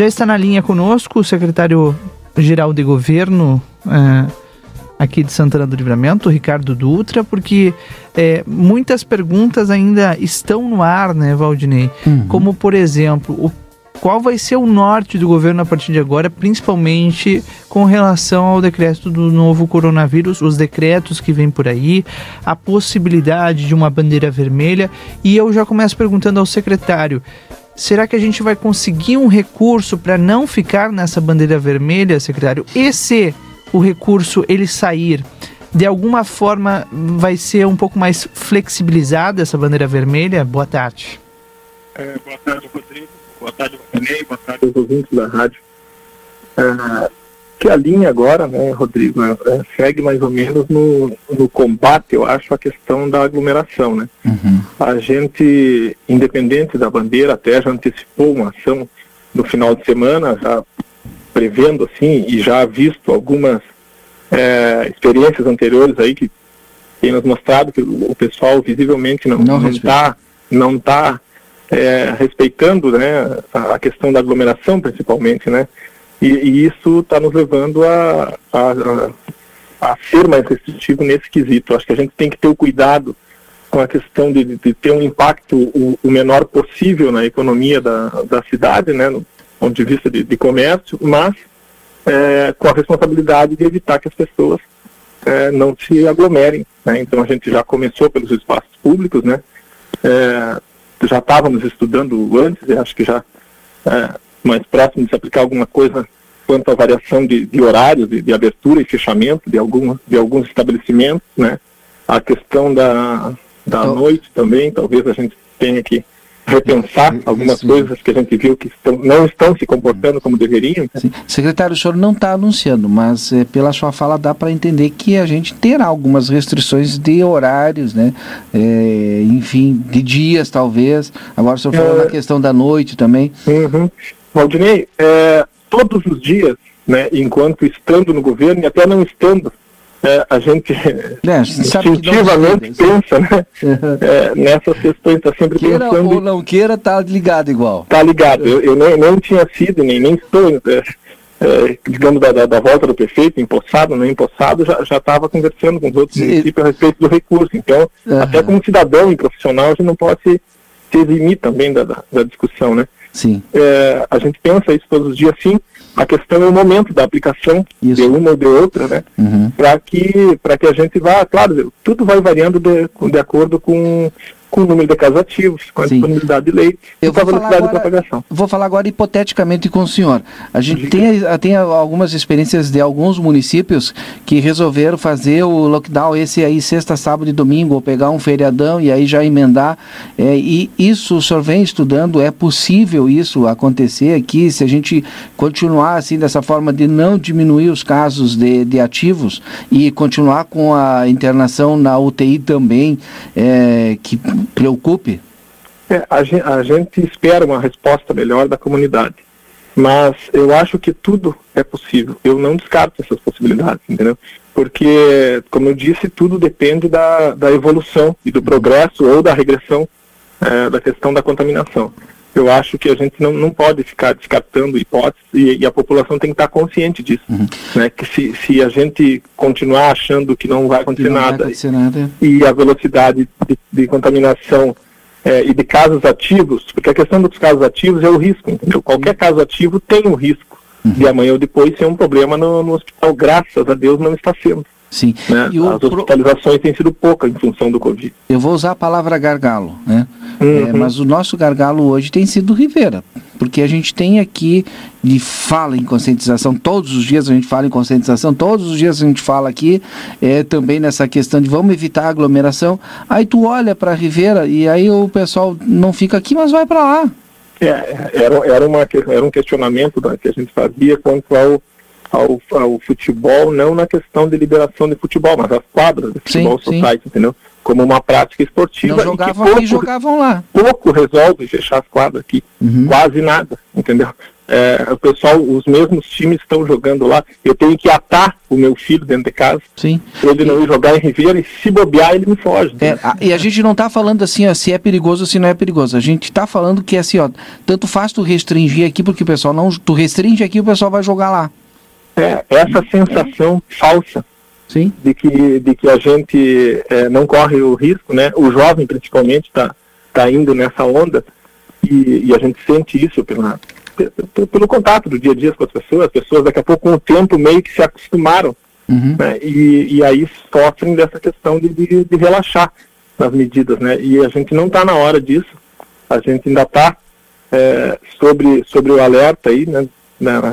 Já está na linha conosco o secretário-geral de governo é, aqui de Santana do Livramento, Ricardo Dutra, porque é, muitas perguntas ainda estão no ar, né, Valdinei? Uhum. Como, por exemplo, o qual vai ser o norte do governo a partir de agora, principalmente com relação ao decreto do novo coronavírus, os decretos que vêm por aí, a possibilidade de uma bandeira vermelha. E eu já começo perguntando ao secretário: será que a gente vai conseguir um recurso para não ficar nessa bandeira vermelha, secretário? E se o recurso ele sair? de alguma forma vai ser um pouco mais flexibilizada essa bandeira vermelha? Boa tarde. É, boa tarde, Rodrigo. Boa tarde, Renê. Boa tarde aos ouvintes da rádio. É, que a linha agora, né, Rodrigo, é, é, segue mais ou menos no, no combate, eu acho, a questão da aglomeração, né? Uhum. A gente, independente da bandeira, até já antecipou uma ação no final de semana, já prevendo assim, e já visto algumas é, experiências anteriores aí que tem nos mostrado que o pessoal visivelmente não está não está não tá é, respeitando né, a, questão da aglomeração principalmente, né? E, e isso está nos levando a, a, a, ser mais restritivo nesse quesito. Acho que a gente tem que ter o cuidado com a questão de, de ter um impacto o, o, menor possível na economia da, da cidade, né, no ponto de vista de, de comércio, mas é, com a responsabilidade de evitar que as pessoas é, não se aglomerem. Né? Então a gente já começou pelos espaços públicos, né? É, já estávamos estudando antes, e acho que já é, mais próximo de se aplicar alguma coisa quanto à variação de, de horários, de, de, abertura e fechamento de, algum, de alguns estabelecimentos, né? A questão da, da então, noite também, talvez a gente tenha que repensar algumas coisas que a gente viu que estão, não estão se comportando como deveriam. Sim. Secretário, o senhor não está anunciando, mas é, pela sua fala dá para entender que a gente terá algumas restrições de horários, né? É, enfim, de dias talvez. Agora o senhor falou é... na questão da noite também. Uhum. Valdinei, é, todos os dias, né, enquanto estando no governo e até não estando, é, a gente é, instintivamente pensa né, é, nessas questões, está sempre queira pensando. ou não queira, está ligado igual. Está ligado. Eu, eu nem, nem tinha sido, nem, nem estou, é, é, digamos, da, da, da, volta do prefeito, empossado, não empossado, já estava conversando com os outros Sim. municípios a respeito do recurso. Então, uhum. até como cidadão e profissional, a gente não pode se, se eximir também da, da, da discussão, né? Sim. É, a gente pensa isso todos os dias, sim. A questão é o momento da aplicação isso. de uma ou de outra, né? Uhum. Para que, que a gente vá, claro, tudo vai variando de, de acordo com com o número de casos ativos, com a Sim. disponibilidade de leite Eu e com a velocidade agora, de propagação. Vou falar agora hipoteticamente com o senhor. A gente tem, tem algumas experiências de alguns municípios que resolveram fazer o lockdown esse aí sexta, sábado e domingo, ou pegar um feriadão e aí já emendar. É, e isso o senhor vem estudando, é possível isso acontecer aqui, se a gente continuar assim dessa forma de não diminuir os casos de, de ativos e continuar com a internação na UTI também, é, que preocupe? É, a, gente, a gente espera uma resposta melhor da comunidade, mas eu acho que tudo é possível. Eu não descarto essas possibilidades, entendeu? Porque, como eu disse, tudo depende da, da evolução e do progresso ou da regressão é, da questão da contaminação. Eu acho que a gente não, não pode ficar descartando hipóteses e, e a população tem que estar consciente disso. Uhum. Né? Que se, se a gente continuar achando que não vai acontecer, não nada, vai acontecer nada, e a velocidade de, de contaminação é, e de casos ativos, porque a questão dos casos ativos é o risco, entendeu? Qualquer caso ativo tem um risco uhum. de amanhã ou depois ser um problema no, no hospital. Graças a Deus não está sendo. Sim. Né? As hospitalizações têm sido poucas em função do Covid. Eu vou usar a palavra gargalo, né? Uhum. É, mas o nosso gargalo hoje tem sido Rivera, porque a gente tem aqui de fala em conscientização, todos os dias a gente fala em conscientização, todos os dias a gente fala aqui é, também nessa questão de vamos evitar a aglomeração. Aí tu olha para Rivera e aí o pessoal não fica aqui, mas vai para lá. É, era, era, uma, era um questionamento que a gente fazia quanto ao ao, ao futebol, não na questão de liberação de futebol, mas as quadras de futebol sim, society, sim. entendeu? Como uma prática esportiva. Não jogavam aqui, jogavam lá. Pouco resolve fechar as quadras aqui, uhum. quase nada, entendeu? é, o pessoal, os mesmos times estão jogando lá. Eu tenho que atar o meu filho dentro de casa. Sim. Ele não ir jogar em Ribeira e se bobear, ele me foge. É, a, e a gente não está falando assim, ó, se é perigoso ou se não é perigoso. A gente está falando que assim, ó, tanto faz tu restringir aqui, porque o pessoal não. Tu restringe aqui, o pessoal vai jogar lá. É, essa sensação falsa Sim. de que, de que a gente é, não corre o risco, né? O jovem principalmente está tá indo nessa onda e, e, a gente sente isso pela, pelo, pelo contato do dia a dia com as pessoas. As pessoas daqui a pouco com o tempo meio que se acostumaram uhum. né? e, e aí sofrem dessa questão de, de, de relaxar nas medidas, né? E a gente não está na hora disso. A gente ainda está é, sobre, sobre o alerta aí, né?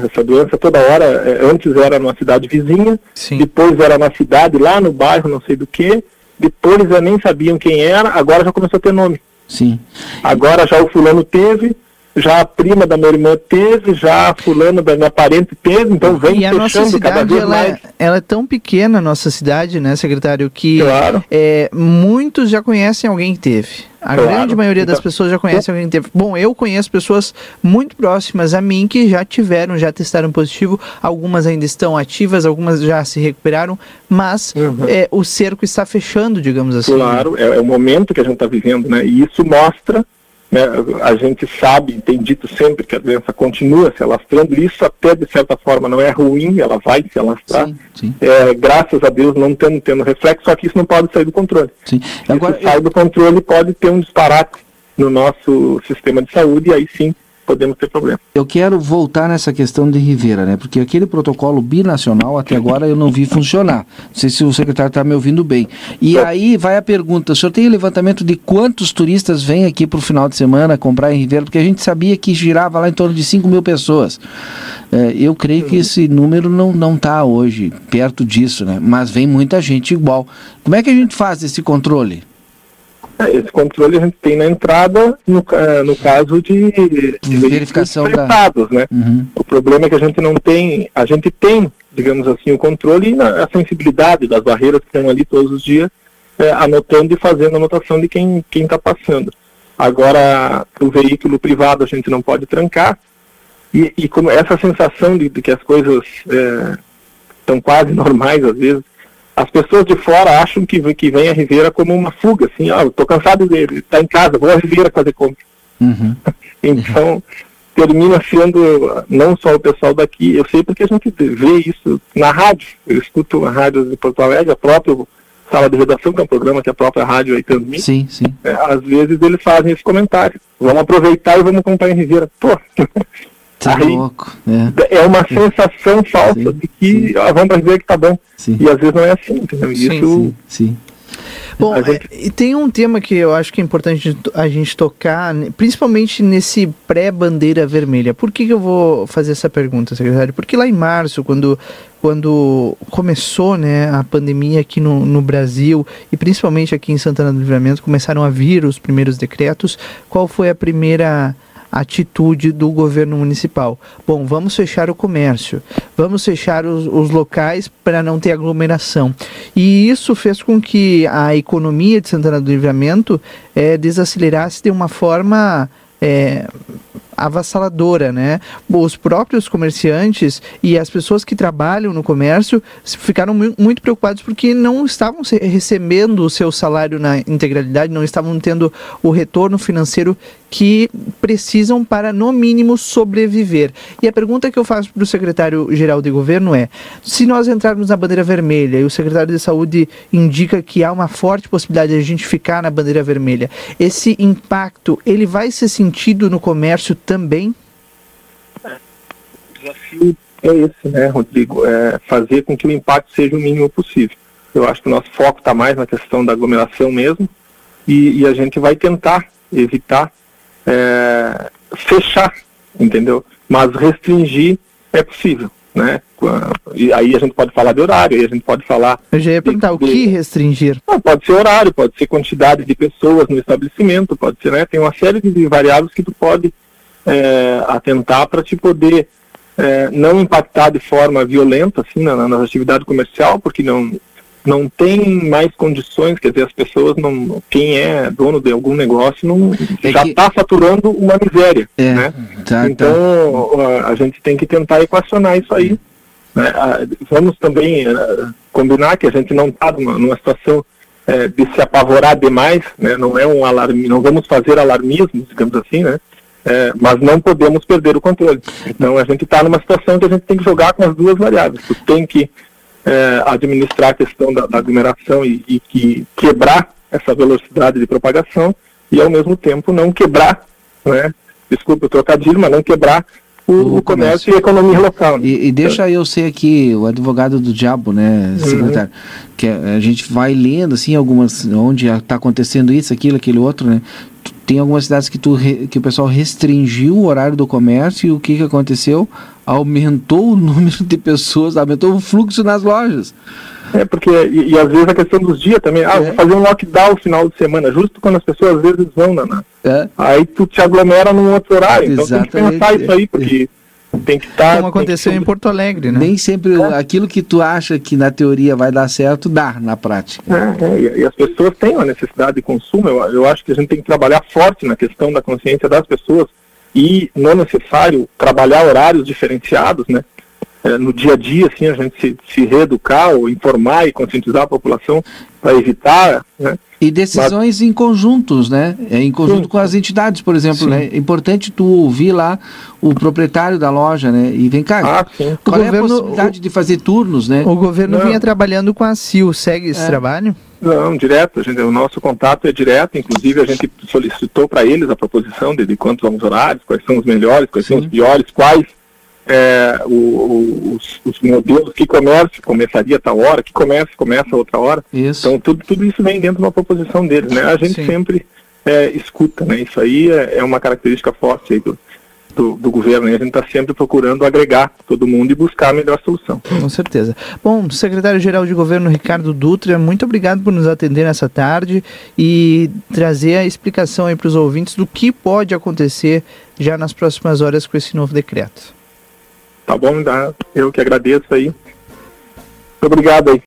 Essa doença toda hora, é, antes era numa cidade vizinha, Sim. depois era na cidade, lá no bairro, não sei do que, depois já nem sabiam quem era, agora já começou a ter nome. Sim. Agora já o fulano teve, já a prima da minha irmã teve, já a fulana da minha parente teve, então vem e a nossa cidade, ela é, ela é, tão pequena, a nossa cidade, né, secretário, que claro. é, muitos já conhecem alguém que teve. A claro. grande maioria das então, pessoas já conhece alguém que teve. Bom, eu conheço pessoas muito próximas a mim que já tiveram, já testaram positivo. Algumas ainda estão ativas, algumas já se recuperaram, mas uhum. é, o cerco está fechando, digamos assim. Claro, é, é o momento que a gente está vivendo, né? E isso mostra né, a gente sabe, tem dito sempre que a doença continua se alastrando, isso até de certa forma não é ruim, ela vai se alastrar. Sim, sim. É, graças a Deus não tendo, tendo reflexo, só que isso não pode sair do controle. Sim. Agora, se sai do controle, pode ter um disparate no nosso sistema de saúde e aí sim podemos ter problema. Eu quero voltar nessa questão de Rivera, né? Porque aquele protocolo binacional até agora eu não vi funcionar. Não sei se o secretário está me ouvindo bem. E é. aí vai a pergunta: o senhor tem o levantamento de quantos turistas vêm aqui para o final de semana comprar em Rivera? Porque a gente sabia que girava lá em torno de 5 mil pessoas. É, eu creio que esse número não não está hoje perto disso, né? Mas vem muita gente igual. Como é que a gente faz esse controle? Esse controle a gente tem na entrada, no, no caso de, de verificação da... né? Uhum. O problema é que a gente não tem, a gente tem, digamos assim, o controle e a sensibilidade das barreiras que estão ali todos os dias, é, anotando e fazendo anotação de quem está passando. Agora, o veículo privado a gente não pode trancar, e, e como essa sensação de, de que as coisas estão é, quase normais às vezes, as pessoas de fora acham que, que vem a Ribeira como uma fuga, assim, ó, estou cansado de estar em casa, vou a Ribeira fazer compra. Uhum. então, termina sendo não só o pessoal daqui, eu sei porque a gente vê isso na rádio, eu escuto a rádio de Porto Alegre, a própria sala de redação, que é um programa que a própria rádio aí transmite. Sim, sim. É, às vezes eles fazem esse comentário, vamos aproveitar e vamos comprar em Ribeira. Pô, Tá Aí, louco. É. é uma sensação falsa sim, de que ah, vamos dizer que tá bom. Sim. E às vezes não é assim, entendeu? Sim, Isso, sim. Bom, gente... e tem um tema que eu acho que é importante a gente tocar, principalmente nesse pré-bandeira vermelha. Por que, que, eu vou fazer essa pergunta, secretário? Porque lá em março, quando, quando começou né, a pandemia aqui no, no Brasil, e principalmente aqui em Santana do Livramento, começaram a vir os primeiros decretos, qual foi a primeira atitude do governo municipal. Bom, vamos fechar o comércio, vamos fechar os, os locais para não ter aglomeração. E isso fez com que a economia de Santana do Livramento é, desacelerasse de uma forma é, avassaladora, né? Os próprios comerciantes e as pessoas que trabalham no comércio ficaram muito preocupados porque não estavam recebendo o seu salário na integralidade, não estavam tendo o retorno financeiro que precisam para, no mínimo, sobreviver. E a pergunta que eu faço para o secretário-geral de governo é: se nós entrarmos na bandeira vermelha e o secretário de saúde indica que há uma forte possibilidade de a gente ficar na bandeira vermelha, esse impacto ele vai ser sentido no comércio também? O desafio é esse, né, Rodrigo? É fazer com que o impacto seja o mínimo possível. Eu acho que o nosso foco está mais na questão da aglomeração mesmo e, e a gente vai tentar evitar é, fechar, entendeu? Mas restringir é possível, né? E aí a gente pode falar de horário, aí a gente pode falar. Eu já ia perguntar, de, o que restringir? Pode ser horário, pode ser quantidade de pessoas no estabelecimento, pode ser, né? Tem uma série de variáveis que tu pode é, atentar para te poder é, não impactar de forma violenta assim na, na atividade comercial, porque não não tem mais condições, quer dizer, as pessoas não, quem é dono de algum negócio não é já está que... faturando uma miséria, é, né? Tá, tá. então tá. a gente tem que tentar equacionar isso aí. Né? Vamos também uh, combinar que a gente não está numa, numa, situação uh, de se apavorar demais, né? Não é um alarme, não vamos fazer alarmismo, digamos assim, né? É, mas não podemos perder o controle. Então a gente está numa situação que a gente tem que jogar com as duas variáveis. Tu tem que é, administrar a questão da, da aglomeração e, e, que quebrar essa velocidade de propagação e ao mesmo tempo não quebrar, né? desculpa o trocadilho, mas não quebrar o, o, o comércio, e a economia local. Né? E, e, deixa eu ser aqui o advogado do diabo, né, uhum. secretário? Uhum. Que a gente vai lendo assim algumas onde está acontecendo isso, aquilo, aquele outro, né? Tem algumas cidades que, tu, que o pessoal restringiu o horário do comércio e o que, que aconteceu? Aumentou o número de pessoas, aumentou o fluxo nas lojas. É, porque, e, e às vezes a questão dos dias também, ah, é. fazer um lockdown no final de semana, justo quando as pessoas às vezes vão, na, é. aí tu te aglomera num outro horário, Exatamente. então tem que pensar isso aí, porque tem que estar... Tá, Como aconteceu que... em Porto Alegre, né? Nem sempre é. aquilo que tu acha que na teoria vai dar certo, dá na prática. É, é, e, e, as pessoas têm uma necessidade de consumo, eu, eu acho que a gente tem que trabalhar forte na questão da consciência das pessoas e não é necessário trabalhar horários diferenciados, né? É, no dia a dia, assim, a gente se, se reeducar ou informar e conscientizar a população para evitar, né? E decisões Mas... em conjuntos, né? É, em conjunto Sim. com as entidades, por exemplo, Sim. né? É importante tu ouvir lá o proprietário da loja, né? E vem cá, ah, qual o é governo, a possibilidade o, de fazer turnos, né? O governo Não. vinha trabalhando com a CIL, segue esse é. trabalho? Não, direto. Gente, o nosso contato é direto. Inclusive, a gente solicitou para eles a proposição de, de quantos são os horários, quais são os melhores, quais Sim. são os piores, quais é, o, os, os, modelos, que comércio começaria a tal hora, que começa a outra hora. Isso. Então, tudo, tudo isso vem dentro de uma proposição deles. Né? A gente Sim. sempre é, escuta. Né? Isso aí é, é uma característica forte do, do, do, governo. Né? A gente está sempre procurando agregar todo mundo e buscar a melhor solução. Com certeza. Bom, secretário-geral de governo Ricardo Dutra, muito obrigado por nos atender nessa tarde e trazer a explicação aí para os ouvintes do que pode acontecer já nas próximas horas com esse novo decreto. Tá bom? Eu que agradeço aí. Muito obrigado aí.